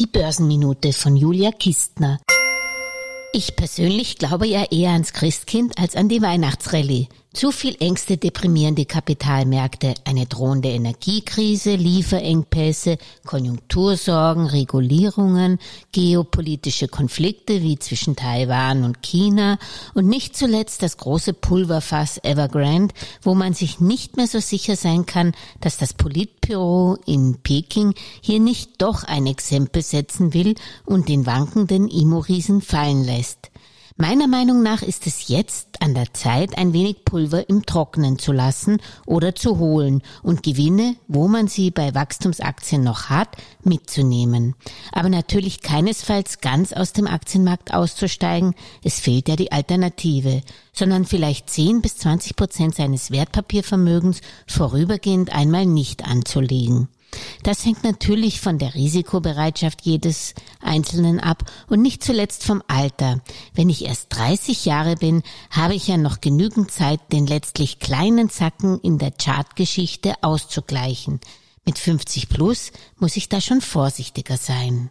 Die Börsenminute von Julia Kistner. Ich persönlich glaube ja eher ans Christkind als an die Weihnachtsrallye. Zu viel Ängste deprimierende Kapitalmärkte, eine drohende Energiekrise, Lieferengpässe, Konjunktursorgen, Regulierungen, geopolitische Konflikte wie zwischen Taiwan und China und nicht zuletzt das große Pulverfass Evergrande, wo man sich nicht mehr so sicher sein kann, dass das Politbüro in Peking hier nicht doch ein Exempel setzen will und den wankenden Imo-Riesen fallen lässt. Meiner Meinung nach ist es jetzt an der Zeit, ein wenig Pulver im Trocknen zu lassen oder zu holen und Gewinne, wo man sie bei Wachstumsaktien noch hat, mitzunehmen. Aber natürlich keinesfalls ganz aus dem Aktienmarkt auszusteigen, es fehlt ja die Alternative, sondern vielleicht 10 bis 20 Prozent seines Wertpapiervermögens vorübergehend einmal nicht anzulegen. Das hängt natürlich von der Risikobereitschaft jedes Einzelnen ab und nicht zuletzt vom Alter. Wenn ich erst 30 Jahre bin, habe ich ja noch genügend Zeit, den letztlich kleinen Zacken in der Chartgeschichte auszugleichen. Mit 50 plus muss ich da schon vorsichtiger sein.